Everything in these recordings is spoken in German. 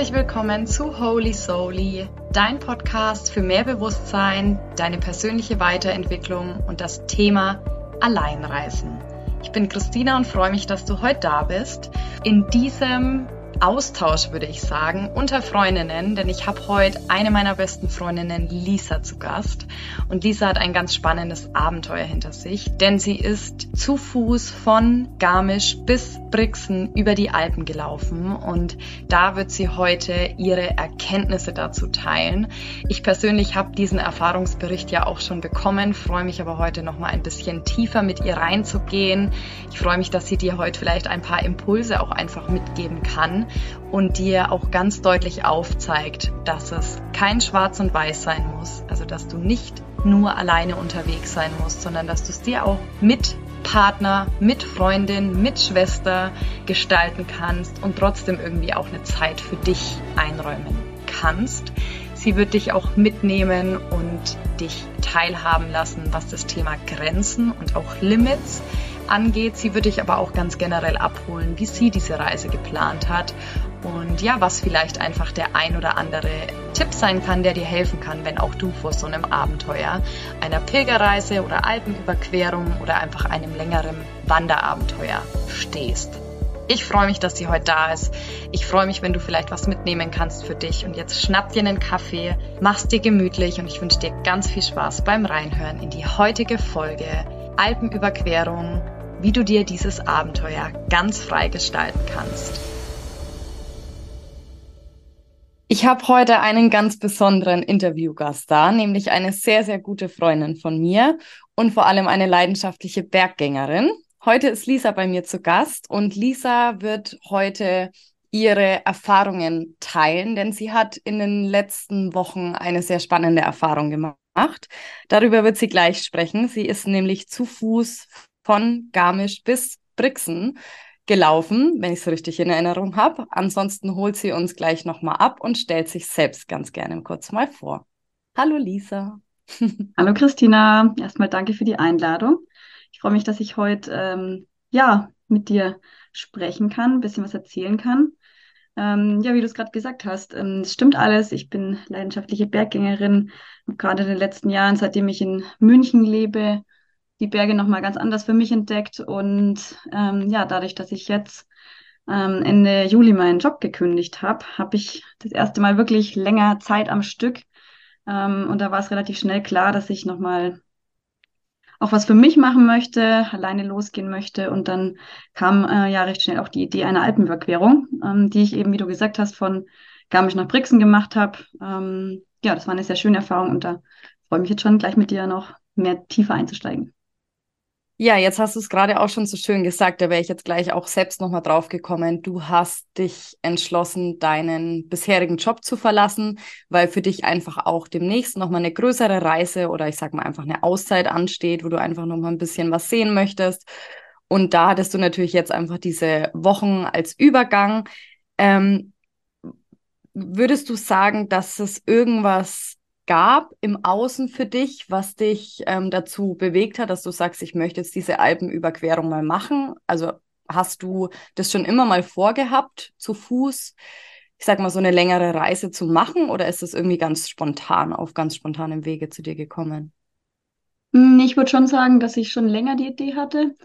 Herzlich willkommen zu Holy Soully, dein Podcast für mehr Bewusstsein, deine persönliche Weiterentwicklung und das Thema Alleinreisen. Ich bin Christina und freue mich, dass du heute da bist. In diesem Austausch, würde ich sagen, unter Freundinnen, denn ich habe heute eine meiner besten Freundinnen, Lisa, zu Gast. Und Lisa hat ein ganz spannendes Abenteuer hinter sich, denn sie ist zu Fuß von Garmisch bis Brixen über die Alpen gelaufen und da wird sie heute ihre Erkenntnisse dazu teilen. Ich persönlich habe diesen Erfahrungsbericht ja auch schon bekommen, freue mich aber heute noch mal ein bisschen tiefer mit ihr reinzugehen. Ich freue mich, dass sie dir heute vielleicht ein paar Impulse auch einfach mitgeben kann und dir auch ganz deutlich aufzeigt, dass es kein Schwarz und Weiß sein muss, also dass du nicht nur alleine unterwegs sein musst, sondern dass du es dir auch mit Partner, mit Freundin, mit Schwester gestalten kannst und trotzdem irgendwie auch eine Zeit für dich einräumen kannst. Sie wird dich auch mitnehmen und dich teilhaben lassen, was das Thema Grenzen und auch Limits angeht. Sie wird dich aber auch ganz generell abholen, wie sie diese Reise geplant hat und ja, was vielleicht einfach der ein oder andere Tipp sein kann, der dir helfen kann, wenn auch du vor so einem Abenteuer, einer Pilgerreise oder Alpenüberquerung oder einfach einem längeren Wanderabenteuer stehst. Ich freue mich, dass sie heute da ist. Ich freue mich, wenn du vielleicht was mitnehmen kannst für dich. Und jetzt schnapp dir einen Kaffee, mach's dir gemütlich und ich wünsche dir ganz viel Spaß beim Reinhören in die heutige Folge Alpenüberquerung wie du dir dieses Abenteuer ganz frei gestalten kannst. Ich habe heute einen ganz besonderen Interviewgast da, nämlich eine sehr, sehr gute Freundin von mir und vor allem eine leidenschaftliche Berggängerin. Heute ist Lisa bei mir zu Gast und Lisa wird heute ihre Erfahrungen teilen, denn sie hat in den letzten Wochen eine sehr spannende Erfahrung gemacht. Darüber wird sie gleich sprechen. Sie ist nämlich zu Fuß von Garmisch bis Brixen gelaufen, wenn ich es richtig in Erinnerung habe. Ansonsten holt sie uns gleich nochmal ab und stellt sich selbst ganz gerne kurz mal vor. Hallo Lisa. Hallo Christina. Erstmal danke für die Einladung. Ich freue mich, dass ich heute ähm, ja mit dir sprechen kann, ein bisschen was erzählen kann. Ähm, ja, wie du es gerade gesagt hast, ähm, es stimmt alles. Ich bin leidenschaftliche Berggängerin, habe gerade in den letzten Jahren, seitdem ich in München lebe, die Berge nochmal ganz anders für mich entdeckt. Und ähm, ja, dadurch, dass ich jetzt ähm, Ende Juli meinen Job gekündigt habe, habe ich das erste Mal wirklich länger Zeit am Stück. Ähm, und da war es relativ schnell klar, dass ich nochmal auch was für mich machen möchte, alleine losgehen möchte. Und dann kam äh, ja recht schnell auch die Idee einer Alpenüberquerung, ähm, die ich eben, wie du gesagt hast, von Garmisch nach Brixen gemacht habe. Ähm, ja, das war eine sehr schöne Erfahrung und da freue ich mich jetzt schon gleich mit dir noch mehr tiefer einzusteigen. Ja, jetzt hast du es gerade auch schon so schön gesagt, da wäre ich jetzt gleich auch selbst nochmal drauf gekommen. Du hast dich entschlossen, deinen bisherigen Job zu verlassen, weil für dich einfach auch demnächst nochmal eine größere Reise oder ich sag mal einfach eine Auszeit ansteht, wo du einfach nochmal ein bisschen was sehen möchtest. Und da hattest du natürlich jetzt einfach diese Wochen als Übergang. Ähm, würdest du sagen, dass es irgendwas gab im Außen für dich, was dich ähm, dazu bewegt hat, dass du sagst, ich möchte jetzt diese Alpenüberquerung mal machen? Also hast du das schon immer mal vorgehabt, zu Fuß, ich sag mal, so eine längere Reise zu machen oder ist das irgendwie ganz spontan, auf ganz spontanem Wege zu dir gekommen? Hm, ich würde schon sagen, dass ich schon länger die Idee hatte.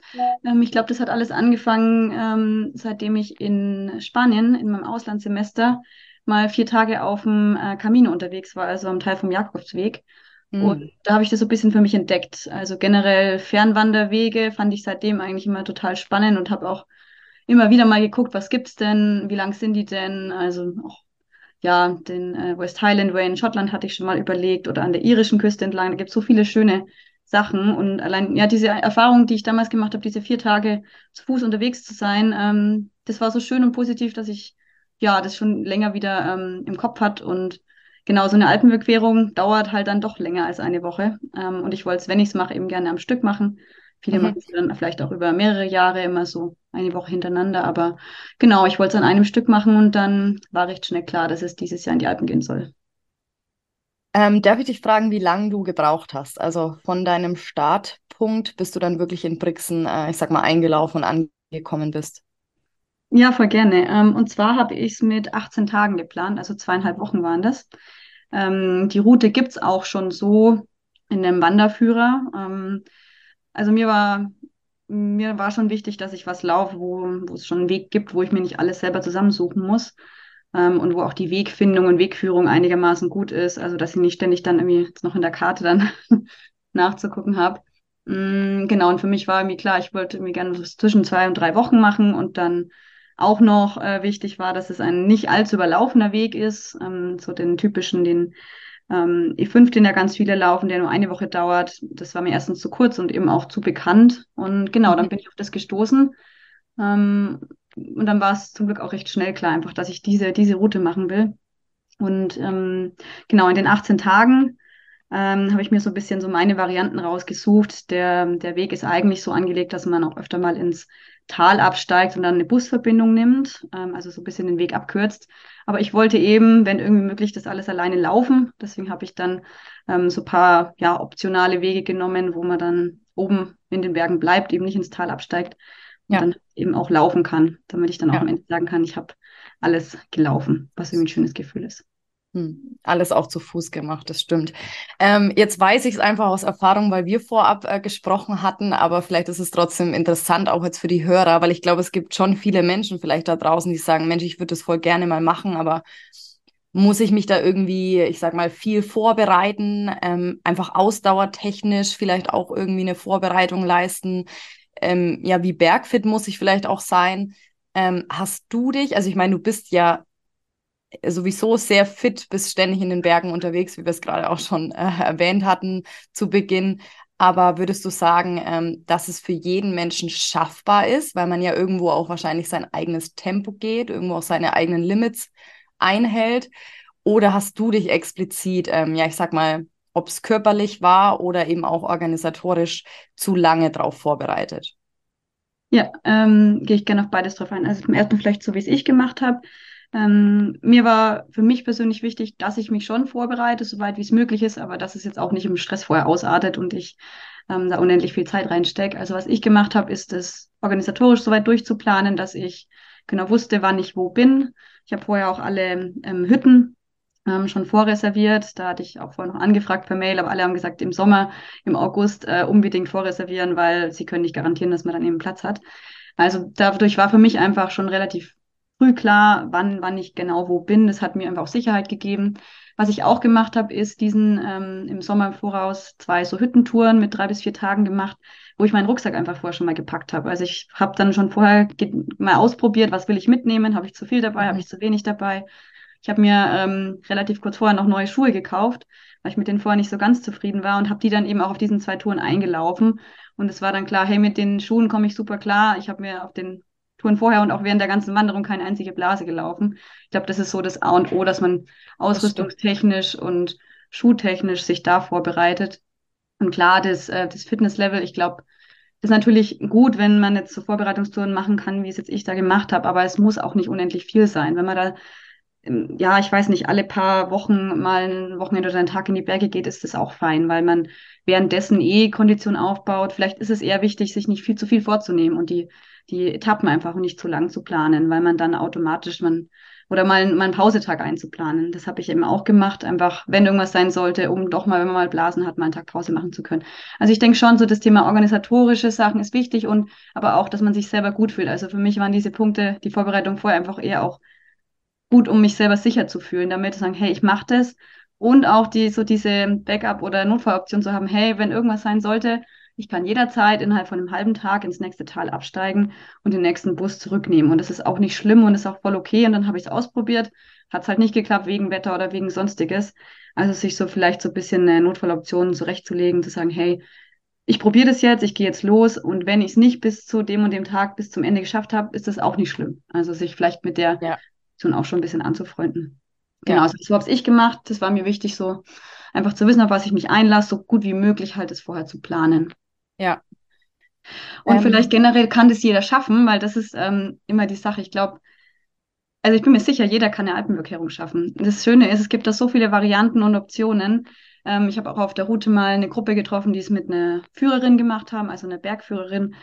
Ähm, ich glaube, das hat alles angefangen, ähm, seitdem ich in Spanien in meinem Auslandssemester mal vier Tage auf dem äh, Camino unterwegs war, also am Teil vom Jakobsweg. Mhm. Und da habe ich das so ein bisschen für mich entdeckt. Also generell Fernwanderwege fand ich seitdem eigentlich immer total spannend und habe auch immer wieder mal geguckt, was gibt's denn, wie lang sind die denn? Also auch ja, den äh, West Highland Way in Schottland hatte ich schon mal überlegt oder an der irischen Küste entlang. Da gibt es so viele schöne Sachen. Und allein, ja, diese Erfahrung, die ich damals gemacht habe, diese vier Tage zu Fuß unterwegs zu sein, ähm, das war so schön und positiv, dass ich ja, das schon länger wieder ähm, im Kopf hat. Und genau, so eine Alpenüberquerung dauert halt dann doch länger als eine Woche. Ähm, und ich wollte es, wenn ich es mache, eben gerne am Stück machen. Viele mhm. machen es dann vielleicht auch über mehrere Jahre, immer so eine Woche hintereinander. Aber genau, ich wollte es an einem Stück machen und dann war recht schnell klar, dass es dieses Jahr in die Alpen gehen soll. Ähm, darf ich dich fragen, wie lange du gebraucht hast? Also von deinem Startpunkt, bis du dann wirklich in Brixen, äh, ich sag mal, eingelaufen und angekommen bist? Ja, voll gerne. Ähm, und zwar habe ich es mit 18 Tagen geplant, also zweieinhalb Wochen waren das. Ähm, die Route gibt es auch schon so in dem Wanderführer. Ähm, also mir war, mir war schon wichtig, dass ich was laufe, wo, wo es schon einen Weg gibt, wo ich mir nicht alles selber zusammensuchen muss. Und wo auch die Wegfindung und Wegführung einigermaßen gut ist. Also dass ich nicht ständig dann irgendwie noch in der Karte dann nachzugucken habe. Mm, genau, und für mich war irgendwie klar, ich wollte mir gerne zwischen zwei und drei Wochen machen und dann auch noch äh, wichtig war, dass es ein nicht allzu überlaufener Weg ist, ähm, so den typischen, den ähm, E5, den ja ganz viele laufen, der nur eine Woche dauert. Das war mir erstens zu kurz und eben auch zu bekannt. Und genau, dann mhm. bin ich auf das gestoßen. Ähm, und dann war es zum Glück auch recht schnell klar, einfach, dass ich diese, diese Route machen will. Und ähm, genau, in den 18 Tagen ähm, habe ich mir so ein bisschen so meine Varianten rausgesucht. Der, der Weg ist eigentlich so angelegt, dass man auch öfter mal ins Tal absteigt und dann eine Busverbindung nimmt, ähm, also so ein bisschen den Weg abkürzt. Aber ich wollte eben, wenn irgendwie möglich, das alles alleine laufen. Deswegen habe ich dann ähm, so ein paar ja, optionale Wege genommen, wo man dann oben in den Bergen bleibt, eben nicht ins Tal absteigt und dann eben auch laufen kann, damit ich dann auch ja. am Ende sagen kann, ich habe alles gelaufen, was irgendwie ein schönes Gefühl ist. Hm, alles auch zu Fuß gemacht, das stimmt. Ähm, jetzt weiß ich es einfach aus Erfahrung, weil wir vorab äh, gesprochen hatten, aber vielleicht ist es trotzdem interessant, auch jetzt für die Hörer, weil ich glaube, es gibt schon viele Menschen vielleicht da draußen, die sagen, Mensch, ich würde das voll gerne mal machen, aber muss ich mich da irgendwie, ich sag mal, viel vorbereiten, ähm, einfach ausdauertechnisch vielleicht auch irgendwie eine Vorbereitung leisten. Ähm, ja, wie bergfit muss ich vielleicht auch sein? Ähm, hast du dich, also ich meine, du bist ja sowieso sehr fit, bist ständig in den Bergen unterwegs, wie wir es gerade auch schon äh, erwähnt hatten zu Beginn. Aber würdest du sagen, ähm, dass es für jeden Menschen schaffbar ist, weil man ja irgendwo auch wahrscheinlich sein eigenes Tempo geht, irgendwo auch seine eigenen Limits einhält? Oder hast du dich explizit, ähm, ja, ich sag mal, ob es körperlich war oder eben auch organisatorisch zu lange darauf vorbereitet? Ja, ähm, gehe ich gerne auf beides drauf ein. Also zum ersten vielleicht so, wie es ich gemacht habe. Ähm, mir war für mich persönlich wichtig, dass ich mich schon vorbereite, soweit wie es möglich ist, aber dass es jetzt auch nicht im Stress vorher ausartet und ich ähm, da unendlich viel Zeit reinstecke. Also was ich gemacht habe, ist es organisatorisch soweit durchzuplanen, dass ich genau wusste, wann ich wo bin. Ich habe vorher auch alle ähm, Hütten ähm, schon vorreserviert. Da hatte ich auch vorher noch angefragt per Mail, aber alle haben gesagt, im Sommer, im August äh, unbedingt vorreservieren, weil sie können nicht garantieren, dass man dann eben Platz hat. Also dadurch war für mich einfach schon relativ früh klar, wann, wann ich genau wo bin. Das hat mir einfach auch Sicherheit gegeben. Was ich auch gemacht habe, ist diesen ähm, im Sommer im Voraus zwei so Hüttentouren mit drei bis vier Tagen gemacht, wo ich meinen Rucksack einfach vorher schon mal gepackt habe. Also ich habe dann schon vorher mal ausprobiert, was will ich mitnehmen, habe ich zu viel dabei, mhm. habe ich zu wenig dabei. Ich habe mir ähm, relativ kurz vorher noch neue Schuhe gekauft, weil ich mit denen vorher nicht so ganz zufrieden war und habe die dann eben auch auf diesen zwei Touren eingelaufen. Und es war dann klar, hey, mit den Schuhen komme ich super klar. Ich habe mir auf den Touren vorher und auch während der ganzen Wanderung keine einzige Blase gelaufen. Ich glaube, das ist so das A und O, dass man ausrüstungstechnisch und schuhtechnisch sich da vorbereitet. Und klar, das, äh, das Fitnesslevel, ich glaube, ist natürlich gut, wenn man jetzt so Vorbereitungstouren machen kann, wie es jetzt ich da gemacht habe, aber es muss auch nicht unendlich viel sein. Wenn man da, ähm, ja, ich weiß nicht, alle paar Wochen mal ein Wochenende oder einen Tag in die Berge geht, ist das auch fein, weil man währenddessen eh Kondition aufbaut. Vielleicht ist es eher wichtig, sich nicht viel zu viel vorzunehmen und die die Etappen einfach nicht zu lang zu planen, weil man dann automatisch man oder mal, mal einen Pausetag einzuplanen. Das habe ich eben auch gemacht, einfach wenn irgendwas sein sollte, um doch mal, wenn man mal Blasen hat, mal einen Tag Pause machen zu können. Also ich denke schon, so das Thema organisatorische Sachen ist wichtig und aber auch, dass man sich selber gut fühlt. Also für mich waren diese Punkte, die Vorbereitung vorher einfach eher auch gut, um mich selber sicher zu fühlen, damit zu sagen, hey, ich mache das und auch die so diese Backup oder Notfalloption zu haben, hey, wenn irgendwas sein sollte, ich kann jederzeit innerhalb von einem halben Tag ins nächste Tal absteigen und den nächsten Bus zurücknehmen. Und das ist auch nicht schlimm und ist auch voll okay. Und dann habe ich es ausprobiert. Hat es halt nicht geklappt wegen Wetter oder wegen sonstiges. Also sich so vielleicht so ein bisschen eine Notfalloption zurechtzulegen, zu sagen, hey, ich probiere das jetzt, ich gehe jetzt los und wenn ich es nicht bis zu dem und dem Tag bis zum Ende geschafft habe, ist das auch nicht schlimm. Also sich vielleicht mit der ja. Option auch schon ein bisschen anzufreunden. Genau, ja. also so habe ich gemacht. Das war mir wichtig, so einfach zu wissen, auf was ich mich einlasse, so gut wie möglich halt es vorher zu planen. Ja. Und ähm, vielleicht generell kann das jeder schaffen, weil das ist ähm, immer die Sache. Ich glaube, also ich bin mir sicher, jeder kann eine Alpenüberquerung schaffen. Das Schöne ist, es gibt da so viele Varianten und Optionen. Ähm, ich habe auch auf der Route mal eine Gruppe getroffen, die es mit einer Führerin gemacht haben, also einer Bergführerin.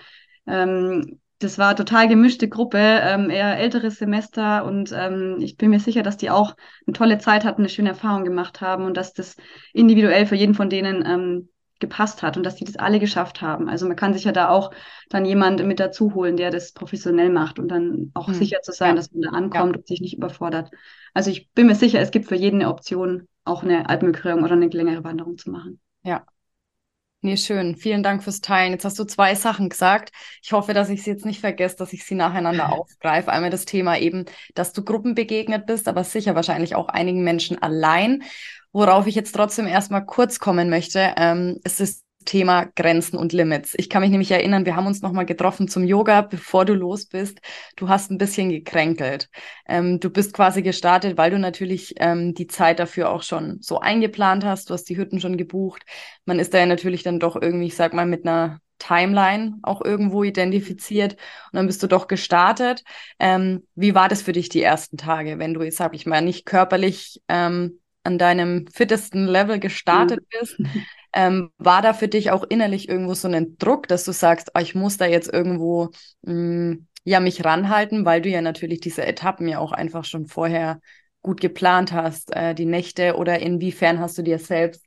Ähm, das war total gemischte Gruppe, ähm, eher älteres Semester und ähm, ich bin mir sicher, dass die auch eine tolle Zeit hatten, eine schöne Erfahrung gemacht haben und dass das individuell für jeden von denen gepasst hat und dass die das alle geschafft haben. Also man kann sich ja da auch dann jemand mit dazu holen, der das professionell macht und dann auch hm. sicher zu sein, ja. dass man da ankommt ja. und sich nicht überfordert. Also ich bin mir sicher, es gibt für jeden eine Option, auch eine Alpenbequerung oder eine längere Wanderung zu machen. Ja, Nee, schön. Vielen Dank fürs Teilen. Jetzt hast du zwei Sachen gesagt. Ich hoffe, dass ich sie jetzt nicht vergesse, dass ich sie nacheinander aufgreife. Einmal das Thema eben, dass du Gruppen begegnet bist, aber sicher wahrscheinlich auch einigen Menschen allein. Worauf ich jetzt trotzdem erstmal kurz kommen möchte, ähm, es ist Thema Grenzen und Limits. Ich kann mich nämlich erinnern, wir haben uns nochmal getroffen zum Yoga, bevor du los bist. Du hast ein bisschen gekränkelt. Ähm, du bist quasi gestartet, weil du natürlich ähm, die Zeit dafür auch schon so eingeplant hast. Du hast die Hütten schon gebucht. Man ist da ja natürlich dann doch irgendwie, ich sag mal, mit einer Timeline auch irgendwo identifiziert und dann bist du doch gestartet. Ähm, wie war das für dich die ersten Tage, wenn du jetzt, sag ich mal, nicht körperlich ähm, an deinem fittesten Level gestartet mhm. bist? Ähm, war da für dich auch innerlich irgendwo so ein Druck, dass du sagst, oh, ich muss da jetzt irgendwo mh, mm, ja mich ranhalten, weil du ja natürlich diese Etappen ja auch einfach schon vorher gut geplant hast, äh, die Nächte oder inwiefern hast du dir selbst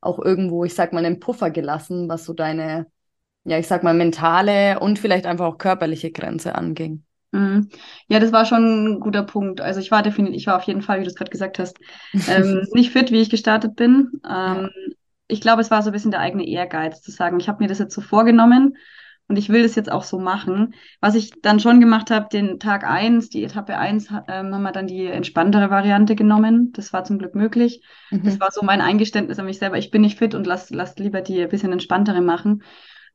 auch irgendwo, ich sag mal, einen Puffer gelassen, was so deine, ja, ich sag mal, mentale und vielleicht einfach auch körperliche Grenze anging? Mhm. Ja, das war schon ein guter Punkt. Also ich war definitiv, ich war auf jeden Fall, wie du es gerade gesagt hast, ähm, nicht fit, wie ich gestartet bin. Ähm, ja ich glaube, es war so ein bisschen der eigene Ehrgeiz zu sagen, ich habe mir das jetzt so vorgenommen und ich will das jetzt auch so machen. Was ich dann schon gemacht habe, den Tag eins, die Etappe eins, ähm, haben wir dann die entspanntere Variante genommen. Das war zum Glück möglich. Mhm. Das war so mein Eingeständnis an mich selber. Ich bin nicht fit und lass, lass lieber die ein bisschen entspanntere machen.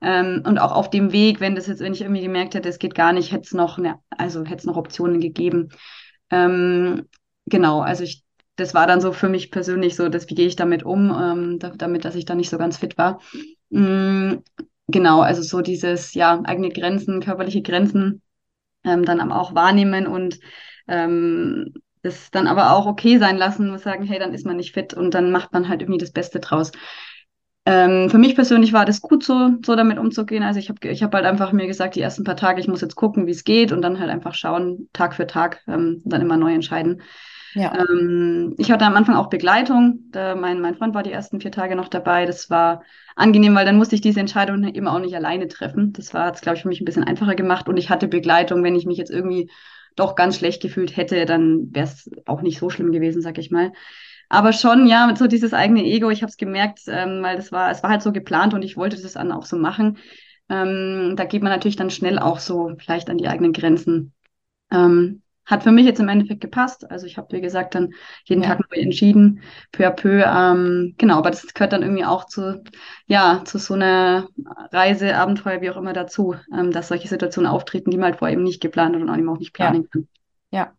Ähm, und auch auf dem Weg, wenn das jetzt, wenn ich irgendwie gemerkt hätte, es geht gar nicht, hätte es noch, eine, also hätte es noch Optionen gegeben. Ähm, genau, also ich das war dann so für mich persönlich so, dass, wie gehe ich damit um, ähm, da, damit, dass ich dann nicht so ganz fit war. Mhm, genau, also so dieses, ja, eigene Grenzen, körperliche Grenzen ähm, dann auch wahrnehmen und ähm, das dann aber auch okay sein lassen und sagen, hey, dann ist man nicht fit und dann macht man halt irgendwie das Beste draus. Ähm, für mich persönlich war das gut so, so damit umzugehen. Also ich habe ich hab halt einfach mir gesagt, die ersten paar Tage, ich muss jetzt gucken, wie es geht und dann halt einfach schauen, Tag für Tag, ähm, dann immer neu entscheiden. Ja. Ähm, ich hatte am Anfang auch Begleitung. Da mein, mein Freund war die ersten vier Tage noch dabei. Das war angenehm, weil dann musste ich diese Entscheidung eben auch nicht alleine treffen. Das war glaube ich, für mich ein bisschen einfacher gemacht. Und ich hatte Begleitung. Wenn ich mich jetzt irgendwie doch ganz schlecht gefühlt hätte, dann wäre es auch nicht so schlimm gewesen, sag ich mal. Aber schon, ja, so dieses eigene Ego, ich habe es gemerkt, ähm, weil das war, es war halt so geplant und ich wollte das dann auch so machen. Ähm, da geht man natürlich dann schnell auch so vielleicht an die eigenen Grenzen. Ähm, hat für mich jetzt im Endeffekt gepasst. Also ich habe, wie gesagt, dann jeden ja. Tag neu entschieden, peu à peu. Ähm, genau, aber das gehört dann irgendwie auch zu, ja, zu so einer Reise, Abenteuer, wie auch immer dazu, ähm, dass solche Situationen auftreten, die man halt vorher eben nicht geplant hat und auch nicht planen ja. kann. Ja,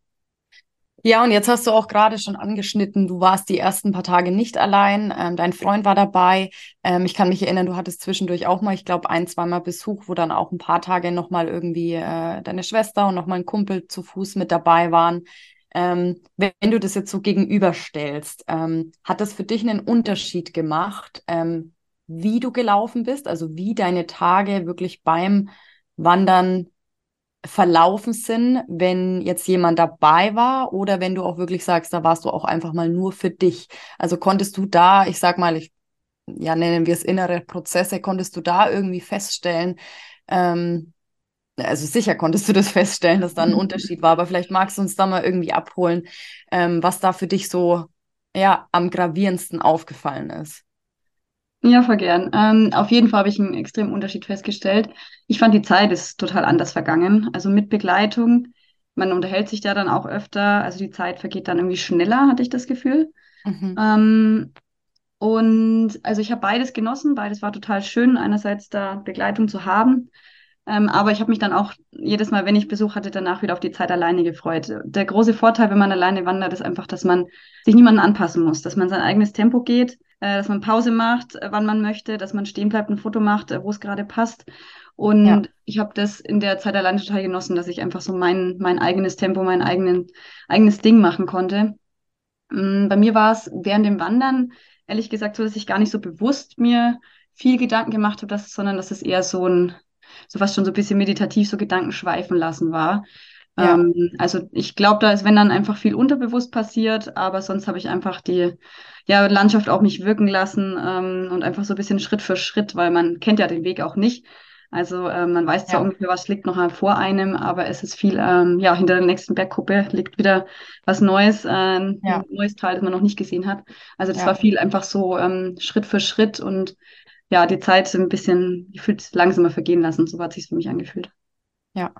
ja, und jetzt hast du auch gerade schon angeschnitten, du warst die ersten paar Tage nicht allein, ähm, dein Freund war dabei. Ähm, ich kann mich erinnern, du hattest zwischendurch auch mal, ich glaube, ein, zweimal Besuch, wo dann auch ein paar Tage nochmal irgendwie äh, deine Schwester und nochmal ein Kumpel zu Fuß mit dabei waren. Ähm, wenn du das jetzt so gegenüberstellst, ähm, hat das für dich einen Unterschied gemacht, ähm, wie du gelaufen bist, also wie deine Tage wirklich beim Wandern verlaufen sind, wenn jetzt jemand dabei war oder wenn du auch wirklich sagst, da warst du auch einfach mal nur für dich. Also konntest du da, ich sag mal, ich, ja, nennen wir es innere Prozesse, konntest du da irgendwie feststellen, ähm, also sicher konntest du das feststellen, dass da ein Unterschied war, aber vielleicht magst du uns da mal irgendwie abholen, ähm, was da für dich so ja am gravierendsten aufgefallen ist. Ja, voll gern. Ähm, auf jeden Fall habe ich einen extremen Unterschied festgestellt. Ich fand, die Zeit ist total anders vergangen. Also mit Begleitung. Man unterhält sich da dann auch öfter. Also die Zeit vergeht dann irgendwie schneller, hatte ich das Gefühl. Mhm. Ähm, und also ich habe beides genossen. Beides war total schön, einerseits da Begleitung zu haben. Ähm, aber ich habe mich dann auch jedes Mal, wenn ich Besuch hatte, danach wieder auf die Zeit alleine gefreut. Der große Vorteil, wenn man alleine wandert, ist einfach, dass man sich niemanden anpassen muss, dass man sein eigenes Tempo geht dass man Pause macht, äh, wann man möchte, dass man stehen bleibt, ein Foto macht, äh, wo es gerade passt. Und ja. ich habe das in der Zeit alleine total genossen, dass ich einfach so mein, mein eigenes Tempo, mein eigenen, eigenes Ding machen konnte. Ähm, bei mir war es während dem Wandern, ehrlich gesagt, so, dass ich gar nicht so bewusst mir viel Gedanken gemacht habe, dass, sondern dass es eher so ein, so fast schon so ein bisschen meditativ so Gedanken schweifen lassen war. Ja. Ähm, also ich glaube, da ist, wenn dann einfach viel unterbewusst passiert, aber sonst habe ich einfach die ja, Landschaft auf mich wirken lassen ähm, und einfach so ein bisschen Schritt für Schritt, weil man kennt ja den Weg auch nicht. Also ähm, man weiß zwar ja. ungefähr, was liegt noch vor einem, aber es ist viel, ähm, ja, hinter der nächsten Bergkuppe liegt wieder was Neues, äh, ein ja. neues Teil, das man noch nicht gesehen hat. Also das ja. war viel einfach so ähm, Schritt für Schritt und ja, die Zeit ein bisschen gefühlt langsamer vergehen lassen. So hat sich für mich angefühlt. Ja.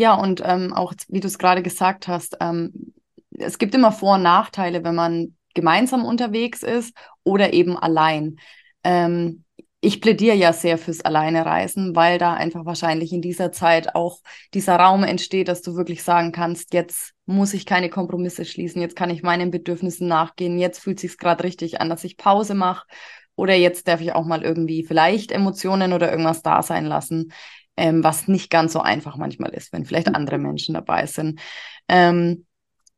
Ja, und ähm, auch, wie du es gerade gesagt hast, ähm, es gibt immer Vor- und Nachteile, wenn man gemeinsam unterwegs ist oder eben allein. Ähm, ich plädiere ja sehr fürs Alleinereisen, weil da einfach wahrscheinlich in dieser Zeit auch dieser Raum entsteht, dass du wirklich sagen kannst, jetzt muss ich keine Kompromisse schließen, jetzt kann ich meinen Bedürfnissen nachgehen, jetzt fühlt sich gerade richtig an, dass ich Pause mache oder jetzt darf ich auch mal irgendwie vielleicht Emotionen oder irgendwas da sein lassen, ähm, was nicht ganz so einfach manchmal ist, wenn vielleicht andere Menschen dabei sind. Ähm,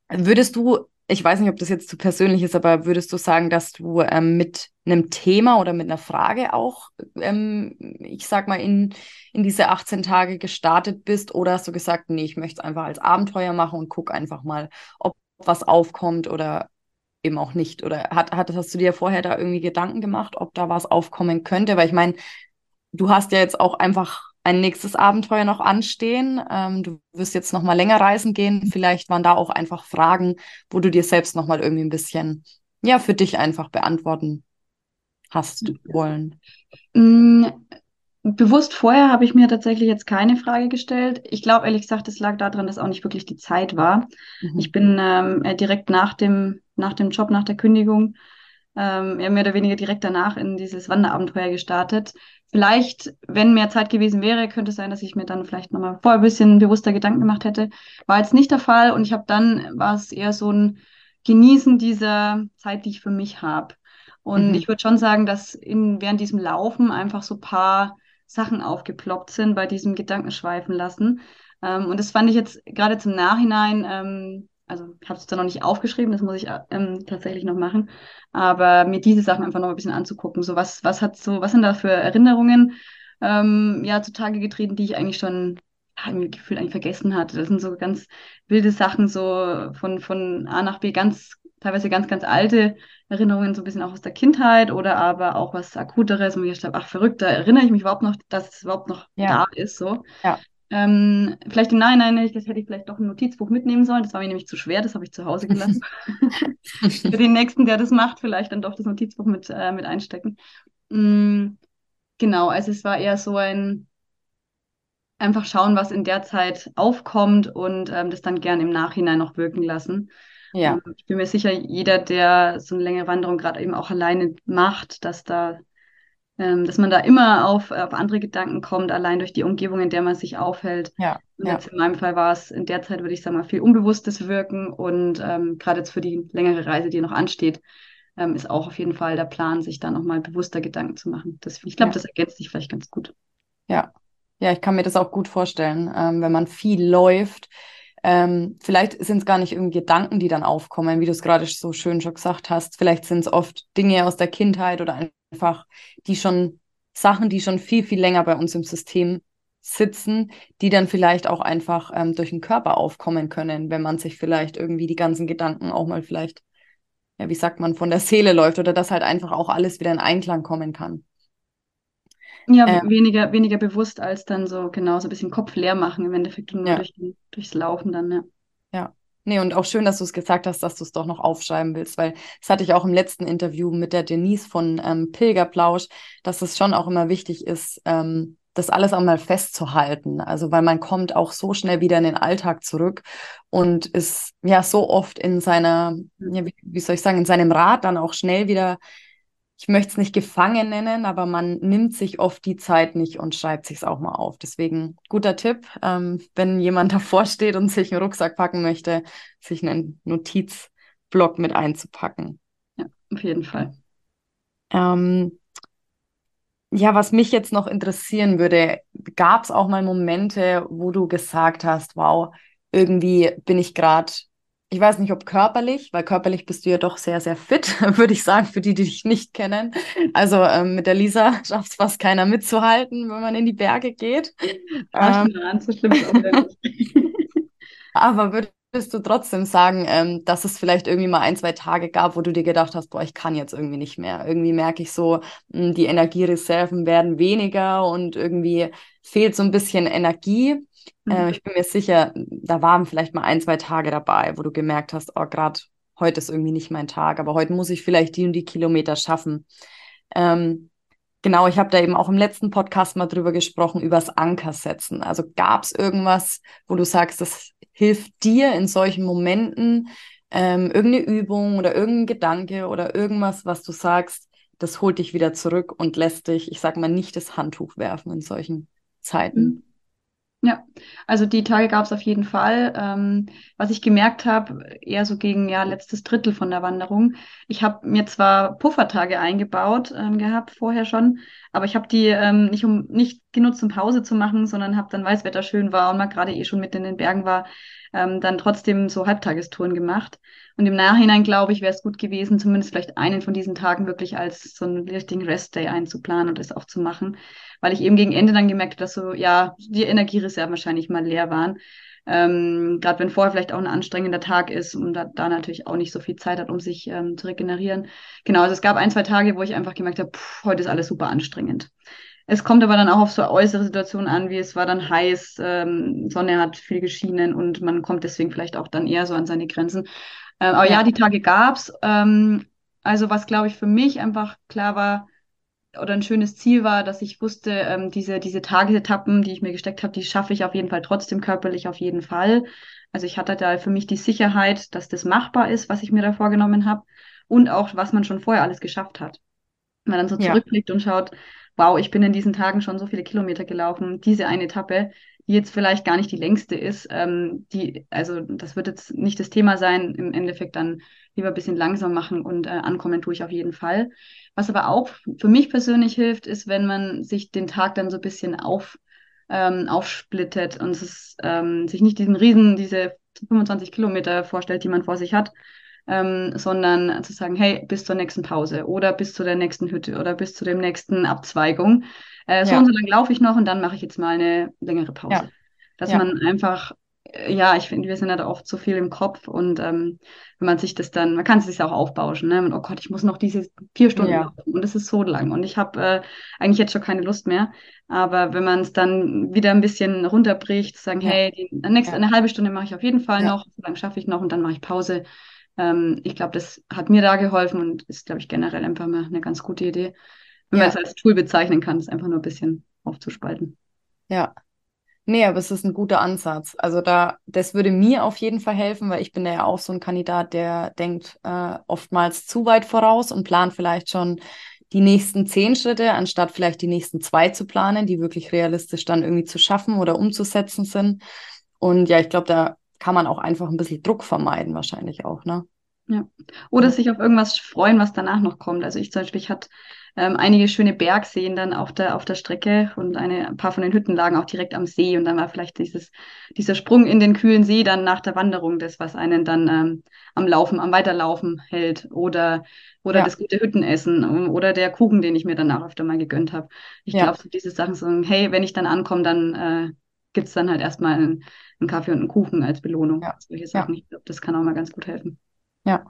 würdest du ich weiß nicht, ob das jetzt zu persönlich ist, aber würdest du sagen, dass du ähm, mit einem Thema oder mit einer Frage auch, ähm, ich sag mal, in, in diese 18 Tage gestartet bist? Oder hast du gesagt, nee, ich möchte es einfach als Abenteuer machen und guck einfach mal, ob was aufkommt oder eben auch nicht? Oder hat, hat, hast du dir vorher da irgendwie Gedanken gemacht, ob da was aufkommen könnte? Weil ich meine, du hast ja jetzt auch einfach ein nächstes Abenteuer noch anstehen. Ähm, du wirst jetzt noch mal länger reisen gehen. Vielleicht waren da auch einfach Fragen, wo du dir selbst noch mal irgendwie ein bisschen, ja, für dich einfach beantworten hast wollen. Mm, bewusst vorher habe ich mir tatsächlich jetzt keine Frage gestellt. Ich glaube, ehrlich gesagt, es lag daran, dass auch nicht wirklich die Zeit war. Mhm. Ich bin ähm, äh, direkt nach dem, nach dem Job, nach der Kündigung, ähm, mehr oder weniger direkt danach in dieses Wanderabenteuer gestartet vielleicht, wenn mehr Zeit gewesen wäre, könnte es sein, dass ich mir dann vielleicht nochmal vorher ein bisschen bewusster Gedanken gemacht hätte. War jetzt nicht der Fall und ich habe dann, war es eher so ein Genießen dieser Zeit, die ich für mich habe. Und mhm. ich würde schon sagen, dass in, während diesem Laufen einfach so paar Sachen aufgeploppt sind bei diesem Gedankenschweifen lassen. Ähm, und das fand ich jetzt gerade zum Nachhinein ähm, also ich habe es da noch nicht aufgeschrieben, das muss ich ähm, tatsächlich noch machen, aber mir diese Sachen einfach noch ein bisschen anzugucken. So was, was hat so, was sind da für Erinnerungen ähm, ja zutage getreten, die ich eigentlich schon im Gefühl eigentlich vergessen hatte. Das sind so ganz wilde Sachen, so von, von A nach B, ganz, teilweise ganz, ganz alte Erinnerungen, so ein bisschen auch aus der Kindheit oder aber auch was Akuteres, und ich dachte, ach verrückt, da erinnere ich mich überhaupt noch, dass es überhaupt noch ja. da ist. So. Ja. Ähm, vielleicht im Nachhinein, das hätte ich vielleicht doch ein Notizbuch mitnehmen sollen. Das war mir nämlich zu schwer, das habe ich zu Hause gelassen. Für den nächsten, der das macht, vielleicht dann doch das Notizbuch mit, äh, mit einstecken. Mhm, genau, also es war eher so ein einfach schauen, was in der Zeit aufkommt und ähm, das dann gern im Nachhinein noch wirken lassen. Ja. Ähm, ich bin mir sicher, jeder, der so eine längere Wanderung gerade eben auch alleine macht, dass da dass man da immer auf, auf andere Gedanken kommt, allein durch die Umgebung, in der man sich aufhält. Ja, und ja. jetzt in meinem Fall war es in der Zeit, würde ich sagen mal, viel unbewusstes Wirken und ähm, gerade jetzt für die längere Reise, die noch ansteht, ähm, ist auch auf jeden Fall der Plan, sich da nochmal bewusster Gedanken zu machen. Das, ich glaube, ja. das ergänzt sich vielleicht ganz gut. Ja, ja, ich kann mir das auch gut vorstellen, ähm, wenn man viel läuft. Ähm, vielleicht sind es gar nicht irgendwie Gedanken, die dann aufkommen, wie du es gerade so schön schon gesagt hast. Vielleicht sind es oft Dinge aus der Kindheit oder einfach die schon Sachen, die schon viel, viel länger bei uns im System sitzen, die dann vielleicht auch einfach ähm, durch den Körper aufkommen können, wenn man sich vielleicht irgendwie die ganzen Gedanken auch mal vielleicht, ja, wie sagt man, von der Seele läuft oder dass halt einfach auch alles wieder in Einklang kommen kann. Ja, ähm, weniger, weniger bewusst als dann so genau so ein bisschen Kopf leer machen im Endeffekt nur ja. durch, durchs Laufen dann, ja. Nee, und auch schön, dass du es gesagt hast, dass du es doch noch aufschreiben willst, weil das hatte ich auch im letzten Interview mit der Denise von ähm, Pilgerplausch, dass es schon auch immer wichtig ist, ähm, das alles einmal festzuhalten. Also, weil man kommt auch so schnell wieder in den Alltag zurück und ist ja so oft in seiner, ja, wie, wie soll ich sagen, in seinem Rad dann auch schnell wieder ich möchte es nicht gefangen nennen, aber man nimmt sich oft die Zeit nicht und schreibt sich es auch mal auf. Deswegen guter Tipp, ähm, wenn jemand davor steht und sich einen Rucksack packen möchte, sich einen Notizblock mit einzupacken. Ja, auf jeden Fall. Ähm, ja, was mich jetzt noch interessieren würde, gab es auch mal Momente, wo du gesagt hast, wow, irgendwie bin ich gerade ich weiß nicht, ob körperlich, weil körperlich bist du ja doch sehr, sehr fit, würde ich sagen, für die, die dich nicht kennen. Also ähm, mit der Lisa schafft es fast keiner mitzuhalten, wenn man in die Berge geht. Ähm, an, so schlimm aber würdest du trotzdem sagen, ähm, dass es vielleicht irgendwie mal ein, zwei Tage gab, wo du dir gedacht hast, boah, ich kann jetzt irgendwie nicht mehr. Irgendwie merke ich so, mh, hm, die Energiereserven werden weniger und irgendwie fehlt so ein bisschen Energie. Mhm. Äh, ich bin mir sicher, da waren vielleicht mal ein, zwei Tage dabei, wo du gemerkt hast, oh, gerade heute ist irgendwie nicht mein Tag, aber heute muss ich vielleicht die und die Kilometer schaffen. Ähm, genau, ich habe da eben auch im letzten Podcast mal drüber gesprochen, übers Ankersetzen. Also gab es irgendwas, wo du sagst, das hilft dir in solchen Momenten, ähm, irgendeine Übung oder irgendein Gedanke oder irgendwas, was du sagst, das holt dich wieder zurück und lässt dich, ich sag mal, nicht das Handtuch werfen in solchen Zeiten. Ja, also die Tage gab es auf jeden Fall. Ähm, was ich gemerkt habe, eher so gegen ja letztes Drittel von der Wanderung. Ich habe mir zwar Puffertage eingebaut ähm, gehabt vorher schon, aber ich habe die ähm, nicht um nicht genutzt, um Pause zu machen, sondern habe dann, weil das Wetter schön war und man gerade eh schon mitten in den Bergen war, ähm, dann trotzdem so Halbtagestouren gemacht. Und im Nachhinein glaube ich, wäre es gut gewesen, zumindest vielleicht einen von diesen Tagen wirklich als so einen richtigen Restday einzuplanen und das auch zu machen weil ich eben gegen Ende dann gemerkt habe, dass so, ja, die Energiereserven wahrscheinlich mal leer waren. Ähm, Gerade wenn vorher vielleicht auch ein anstrengender Tag ist und da, da natürlich auch nicht so viel Zeit hat, um sich ähm, zu regenerieren. Genau, also es gab ein, zwei Tage, wo ich einfach gemerkt habe, pff, heute ist alles super anstrengend. Es kommt aber dann auch auf so äußere Situationen an, wie es war dann heiß, ähm, Sonne hat viel geschienen und man kommt deswegen vielleicht auch dann eher so an seine Grenzen. Ähm, aber ja. ja, die Tage gab's. Ähm, also was, glaube ich, für mich einfach klar war, oder ein schönes Ziel war, dass ich wusste, ähm, diese, diese Tagesetappen, die ich mir gesteckt habe, die schaffe ich auf jeden Fall trotzdem körperlich auf jeden Fall. Also ich hatte da für mich die Sicherheit, dass das machbar ist, was ich mir da vorgenommen habe und auch, was man schon vorher alles geschafft hat. Wenn man dann so ja. zurückblickt und schaut, wow, ich bin in diesen Tagen schon so viele Kilometer gelaufen, diese eine Etappe, die jetzt vielleicht gar nicht die längste ist, ähm, die, also das wird jetzt nicht das Thema sein, im Endeffekt dann lieber ein bisschen langsam machen und äh, ankommen tue ich auf jeden Fall. Was aber auch für mich persönlich hilft, ist, wenn man sich den Tag dann so ein bisschen auf, ähm, aufsplittet und es ähm, sich nicht diesen riesen, diese 25 Kilometer vorstellt, die man vor sich hat, ähm, sondern zu sagen, hey, bis zur nächsten Pause oder bis zu der nächsten Hütte oder bis zu dem nächsten Abzweigung. Äh, so ja. und so lang laufe ich noch und dann mache ich jetzt mal eine längere Pause. Ja. Dass ja. man einfach ja, ich finde, wir sind halt oft so viel im Kopf und ähm, wenn man sich das dann, man kann es sich auch aufbauschen, ne? Und, oh Gott, ich muss noch diese vier Stunden ja. laufen und es ist so lang und ich habe äh, eigentlich jetzt schon keine Lust mehr. Aber wenn man es dann wieder ein bisschen runterbricht, sagen, ja. hey, die nächste, ja. eine halbe Stunde mache ich auf jeden Fall noch, so lange schaffe ich noch und dann mache ich Pause. Ähm, ich glaube, das hat mir da geholfen und ist, glaube ich, generell einfach mal eine ganz gute Idee, wenn man es als Tool bezeichnen kann, es einfach nur ein bisschen aufzuspalten. Ja, Nee, aber es ist ein guter Ansatz. Also da, das würde mir auf jeden Fall helfen, weil ich bin ja auch so ein Kandidat, der denkt äh, oftmals zu weit voraus und plant vielleicht schon die nächsten zehn Schritte, anstatt vielleicht die nächsten zwei zu planen, die wirklich realistisch dann irgendwie zu schaffen oder umzusetzen sind. Und ja, ich glaube, da kann man auch einfach ein bisschen Druck vermeiden, wahrscheinlich auch, ne? Ja. Oder sich auf irgendwas freuen, was danach noch kommt. Also ich zum Beispiel, ich hatte ähm, einige schöne Bergseen dann auf der, auf der Strecke und eine, ein paar von den Hütten lagen auch direkt am See und dann war vielleicht dieses, dieser Sprung in den kühlen See dann nach der Wanderung das, was einen dann ähm, am Laufen, am Weiterlaufen hält oder, oder ja. das gute Hüttenessen ähm, oder der Kuchen, den ich mir danach öfter mal gegönnt habe. Ich ja. glaube, so diese Sachen so, hey, wenn ich dann ankomme, dann äh, gibt's dann halt erstmal einen, einen Kaffee und einen Kuchen als Belohnung. Ja. Solche Sachen. Ich glaube, das kann auch mal ganz gut helfen. Ja,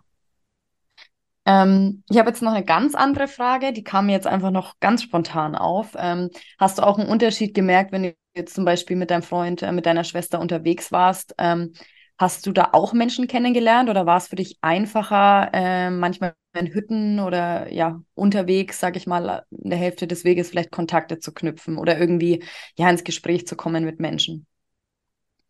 ähm, ich habe jetzt noch eine ganz andere Frage, die kam mir jetzt einfach noch ganz spontan auf. Ähm, hast du auch einen Unterschied gemerkt, wenn du jetzt zum Beispiel mit deinem Freund, äh, mit deiner Schwester unterwegs warst? Ähm, hast du da auch Menschen kennengelernt oder war es für dich einfacher, äh, manchmal in Hütten oder ja, unterwegs, sag ich mal, in der Hälfte des Weges vielleicht Kontakte zu knüpfen oder irgendwie ja ins Gespräch zu kommen mit Menschen?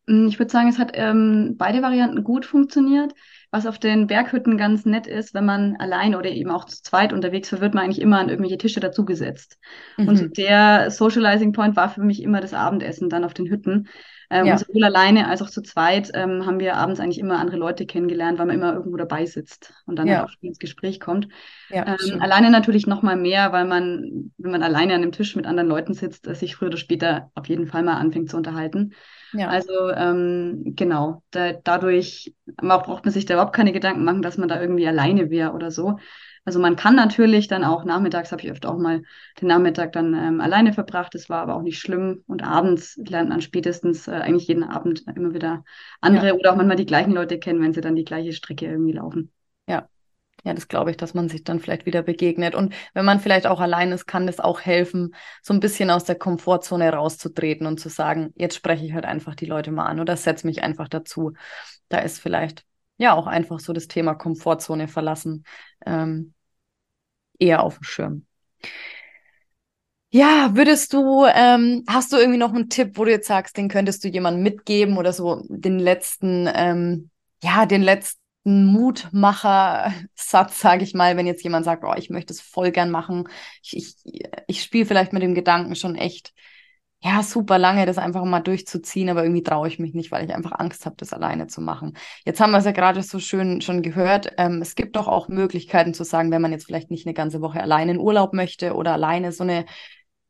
Hm, ich würde sagen, es hat ähm, beide Varianten gut funktioniert. Was auf den Berghütten ganz nett ist, wenn man allein oder eben auch zu zweit unterwegs war, wird man eigentlich immer an irgendwelche Tische dazugesetzt. Mhm. Und der Socializing Point war für mich immer das Abendessen dann auf den Hütten. Ähm, ja. Und sowohl alleine als auch zu zweit ähm, haben wir abends eigentlich immer andere Leute kennengelernt, weil man immer irgendwo dabei sitzt und dann ja. halt auch ins Gespräch kommt. Ja, ähm, alleine natürlich noch mal mehr, weil man, wenn man alleine an einem Tisch mit anderen Leuten sitzt, sich früher oder später auf jeden Fall mal anfängt zu unterhalten. Ja. Also ähm, genau, da, dadurch braucht man sich da überhaupt keine Gedanken machen, dass man da irgendwie alleine wäre oder so. Also man kann natürlich dann auch nachmittags, habe ich öfter auch mal den Nachmittag dann ähm, alleine verbracht. Das war aber auch nicht schlimm. Und abends lernt man spätestens äh, eigentlich jeden Abend immer wieder andere ja. oder auch manchmal die gleichen Leute kennen, wenn sie dann die gleiche Strecke irgendwie laufen. Ja, ja, das glaube ich, dass man sich dann vielleicht wieder begegnet. Und wenn man vielleicht auch allein ist, kann das auch helfen, so ein bisschen aus der Komfortzone rauszutreten und zu sagen, jetzt spreche ich halt einfach die Leute mal an oder setze mich einfach dazu. Da ist vielleicht ja auch einfach so das Thema Komfortzone verlassen ähm, eher auf dem Schirm. Ja, würdest du, ähm, hast du irgendwie noch einen Tipp, wo du jetzt sagst, den könntest du jemandem mitgeben oder so den letzten, ähm, ja, den letzten Mutmacher-Satz, sage ich mal, wenn jetzt jemand sagt, oh, ich möchte es voll gern machen. Ich, ich, ich spiele vielleicht mit dem Gedanken schon echt, ja, super lange, das einfach mal durchzuziehen, aber irgendwie traue ich mich nicht, weil ich einfach Angst habe, das alleine zu machen. Jetzt haben wir es ja gerade so schön schon gehört. Ähm, es gibt doch auch Möglichkeiten zu sagen, wenn man jetzt vielleicht nicht eine ganze Woche alleine in Urlaub möchte oder alleine so eine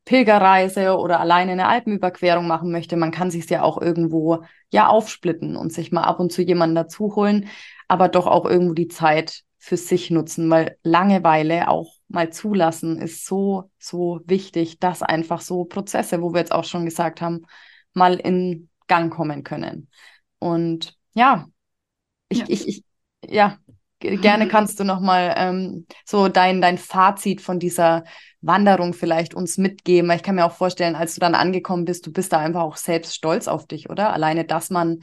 Pilgerreise oder alleine eine Alpenüberquerung machen möchte, man kann sich ja auch irgendwo ja aufsplitten und sich mal ab und zu jemanden dazu holen, aber doch auch irgendwo die Zeit für sich nutzen, weil Langeweile auch mal zulassen ist so, so wichtig, dass einfach so Prozesse, wo wir jetzt auch schon gesagt haben, mal in Gang kommen können. Und ja, ich, ja. ich, ich ja, gerne kannst du nochmal ähm, so dein, dein Fazit von dieser Wanderung vielleicht uns mitgeben. Ich kann mir auch vorstellen, als du dann angekommen bist, du bist da einfach auch selbst stolz auf dich, oder? Alleine, dass man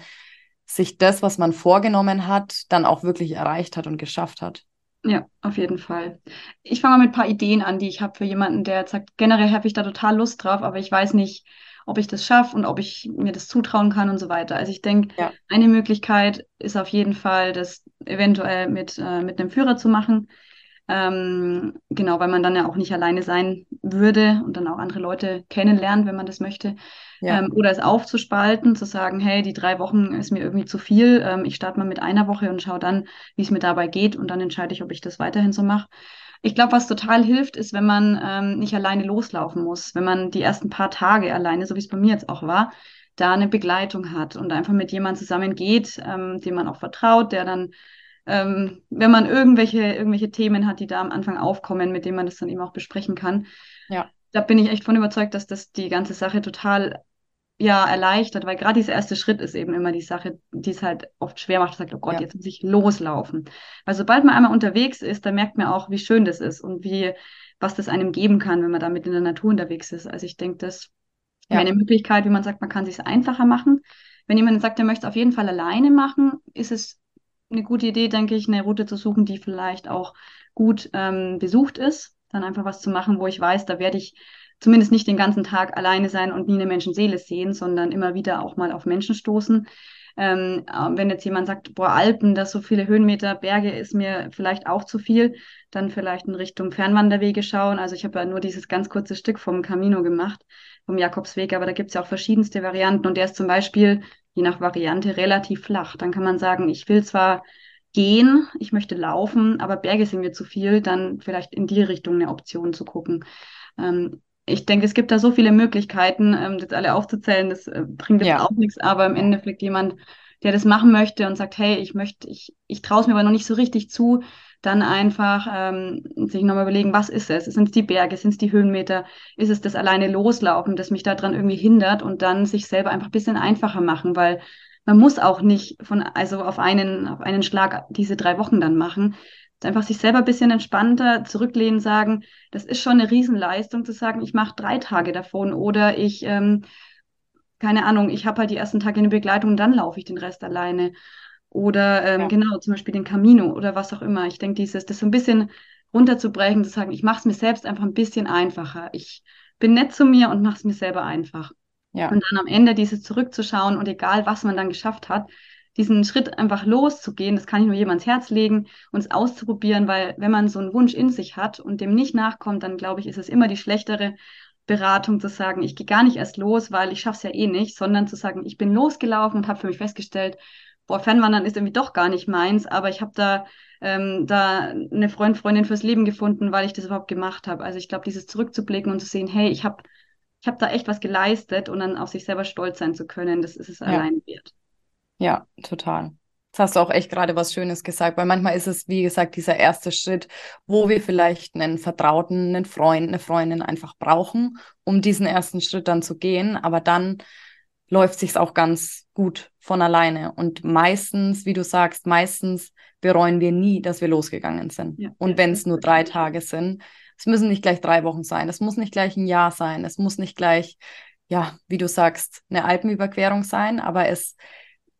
sich das, was man vorgenommen hat, dann auch wirklich erreicht hat und geschafft hat. Ja, auf jeden Fall. Ich fange mal mit ein paar Ideen an, die ich habe für jemanden, der sagt, generell habe ich da total Lust drauf, aber ich weiß nicht, ob ich das schaffe und ob ich mir das zutrauen kann und so weiter. Also ich denke, ja. eine Möglichkeit ist auf jeden Fall, das eventuell mit, äh, mit einem Führer zu machen. Ähm, genau, weil man dann ja auch nicht alleine sein würde und dann auch andere Leute kennenlernt, wenn man das möchte. Ja. Ähm, oder es aufzuspalten, zu sagen, hey, die drei Wochen ist mir irgendwie zu viel. Ähm, ich starte mal mit einer Woche und schaue dann, wie es mir dabei geht und dann entscheide ich, ob ich das weiterhin so mache. Ich glaube, was total hilft, ist, wenn man ähm, nicht alleine loslaufen muss, wenn man die ersten paar Tage alleine, so wie es bei mir jetzt auch war, da eine Begleitung hat und einfach mit jemandem zusammen geht, ähm, dem man auch vertraut, der dann ähm, wenn man irgendwelche, irgendwelche Themen hat, die da am Anfang aufkommen, mit denen man das dann eben auch besprechen kann. Ja. Da bin ich echt von überzeugt, dass das die ganze Sache total ja erleichtert, weil gerade dieser erste Schritt ist eben immer die Sache, die es halt oft schwer macht, sagt, oh Gott, ja. jetzt muss ich loslaufen. Weil sobald man einmal unterwegs ist, dann merkt man auch, wie schön das ist und wie, was das einem geben kann, wenn man damit in der Natur unterwegs ist. Also ich denke, das ja. wäre eine Möglichkeit, wie man sagt, man kann es sich einfacher machen. Wenn jemand sagt, der möchte es auf jeden Fall alleine machen, ist es eine gute Idee, denke ich, eine Route zu suchen, die vielleicht auch gut ähm, besucht ist. Dann einfach was zu machen, wo ich weiß, da werde ich zumindest nicht den ganzen Tag alleine sein und nie eine Menschenseele sehen, sondern immer wieder auch mal auf Menschen stoßen. Ähm, wenn jetzt jemand sagt, boah, Alpen, das so viele Höhenmeter, Berge ist mir vielleicht auch zu viel, dann vielleicht in Richtung Fernwanderwege schauen. Also ich habe ja nur dieses ganz kurze Stück vom Camino gemacht, vom Jakobsweg, aber da gibt es ja auch verschiedenste Varianten und der ist zum Beispiel je nach Variante relativ flach. Dann kann man sagen, ich will zwar gehen, ich möchte laufen, aber Berge sind mir zu viel, dann vielleicht in die Richtung eine Option zu gucken. Ähm, ich denke, es gibt da so viele Möglichkeiten, ähm, das alle aufzuzählen, das äh, bringt jetzt ja. auch nichts, aber im Endeffekt jemand, der das machen möchte und sagt, hey, ich möchte, ich, ich traue es mir aber noch nicht so richtig zu, dann einfach ähm, sich nochmal überlegen, was ist es? Sind es die Berge, sind es die Höhenmeter, ist es das alleine Loslaufen, das mich daran irgendwie hindert und dann sich selber einfach ein bisschen einfacher machen, weil man muss auch nicht von, also auf einen, auf einen Schlag diese drei Wochen dann machen. Einfach sich selber ein bisschen entspannter zurücklehnen, sagen, das ist schon eine Riesenleistung zu sagen, ich mache drei Tage davon oder ich, ähm, keine Ahnung, ich habe halt die ersten Tage eine Begleitung und dann laufe ich den Rest alleine. Oder ähm, ja. genau, zum Beispiel den Camino oder was auch immer. Ich denke, dieses, das so ein bisschen runterzubrechen, zu sagen, ich mache es mir selbst einfach ein bisschen einfacher. Ich bin nett zu mir und mache es mir selber einfach. Ja. Und dann am Ende dieses zurückzuschauen und egal, was man dann geschafft hat, diesen Schritt einfach loszugehen, das kann ich nur jemands Herz legen und es auszuprobieren, weil wenn man so einen Wunsch in sich hat und dem nicht nachkommt, dann glaube ich, ist es immer die schlechtere Beratung zu sagen, ich gehe gar nicht erst los, weil ich schaffe es ja eh nicht, sondern zu sagen, ich bin losgelaufen und habe für mich festgestellt, boah, Fernwandern ist irgendwie doch gar nicht meins, aber ich habe da, ähm, da eine Freund, Freundin fürs Leben gefunden, weil ich das überhaupt gemacht habe. Also ich glaube, dieses zurückzublicken und zu sehen, hey, ich habe ich habe da echt was geleistet und dann auf sich selber stolz sein zu können, das ist es ja. allein wert. Ja, total. Das hast du auch echt gerade was Schönes gesagt, weil manchmal ist es, wie gesagt, dieser erste Schritt, wo wir vielleicht einen Vertrauten, einen Freund, eine Freundin einfach brauchen, um diesen ersten Schritt dann zu gehen. Aber dann läuft sich's auch ganz gut von alleine. Und meistens, wie du sagst, meistens bereuen wir nie, dass wir losgegangen sind. Ja, und wenn es nur drei Tage sind, es müssen nicht gleich drei Wochen sein, es muss nicht gleich ein Jahr sein, es muss nicht gleich, ja, wie du sagst, eine Alpenüberquerung sein, aber es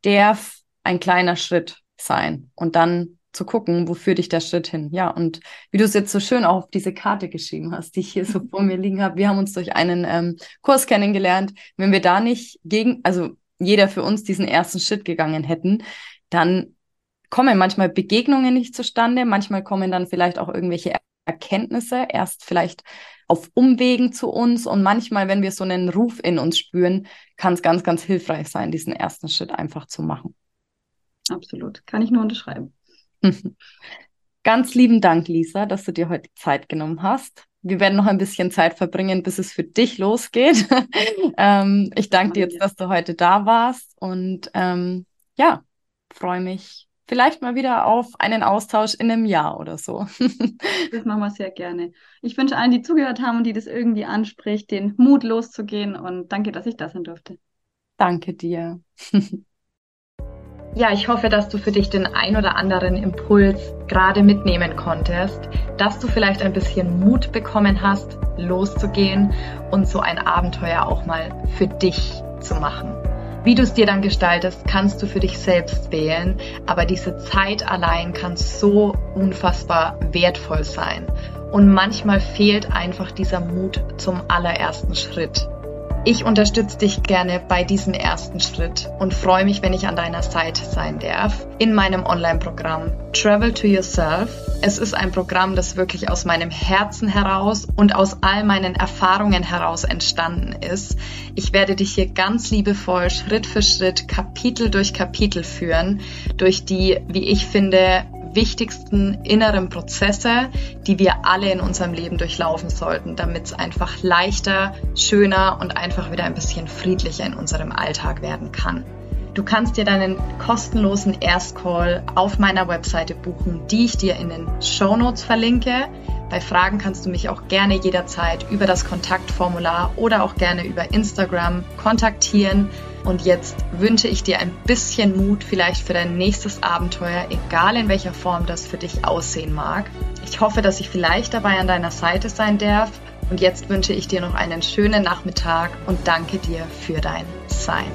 darf ein kleiner Schritt sein und dann zu gucken, wo führt dich der Schritt hin. Ja, und wie du es jetzt so schön auch auf diese Karte geschrieben hast, die ich hier so vor mir liegen habe, wir haben uns durch einen ähm, Kurs kennengelernt. Wenn wir da nicht gegen, also jeder für uns diesen ersten Schritt gegangen hätten, dann kommen manchmal Begegnungen nicht zustande, manchmal kommen dann vielleicht auch irgendwelche Erkenntnisse erst vielleicht auf Umwegen zu uns und manchmal, wenn wir so einen Ruf in uns spüren, kann es ganz, ganz hilfreich sein, diesen ersten Schritt einfach zu machen. Absolut, kann ich nur unterschreiben. Ganz lieben Dank, Lisa, dass du dir heute Zeit genommen hast. Wir werden noch ein bisschen Zeit verbringen, bis es für dich losgeht. ähm, ich danke dir jetzt, dass du heute da warst und ähm, ja, freue mich vielleicht mal wieder auf einen Austausch in einem Jahr oder so. das machen wir sehr gerne. Ich wünsche allen, die zugehört haben und die das irgendwie anspricht, den Mut loszugehen und danke, dass ich da sein durfte. Danke dir. Ja, ich hoffe, dass du für dich den ein oder anderen Impuls gerade mitnehmen konntest, dass du vielleicht ein bisschen Mut bekommen hast, loszugehen und so ein Abenteuer auch mal für dich zu machen. Wie du es dir dann gestaltest, kannst du für dich selbst wählen, aber diese Zeit allein kann so unfassbar wertvoll sein. Und manchmal fehlt einfach dieser Mut zum allerersten Schritt. Ich unterstütze dich gerne bei diesem ersten Schritt und freue mich, wenn ich an deiner Seite sein darf in meinem Online-Programm Travel to Yourself. Es ist ein Programm, das wirklich aus meinem Herzen heraus und aus all meinen Erfahrungen heraus entstanden ist. Ich werde dich hier ganz liebevoll Schritt für Schritt, Kapitel durch Kapitel führen, durch die, wie ich finde, wichtigsten inneren Prozesse, die wir alle in unserem Leben durchlaufen sollten, damit es einfach leichter, schöner und einfach wieder ein bisschen friedlicher in unserem Alltag werden kann. Du kannst dir deinen kostenlosen Erstcall auf meiner Webseite buchen, die ich dir in den Show Notes verlinke. Bei Fragen kannst du mich auch gerne jederzeit über das Kontaktformular oder auch gerne über Instagram kontaktieren. Und jetzt wünsche ich dir ein bisschen Mut vielleicht für dein nächstes Abenteuer, egal in welcher Form das für dich aussehen mag. Ich hoffe, dass ich vielleicht dabei an deiner Seite sein darf. Und jetzt wünsche ich dir noch einen schönen Nachmittag und danke dir für dein Sein.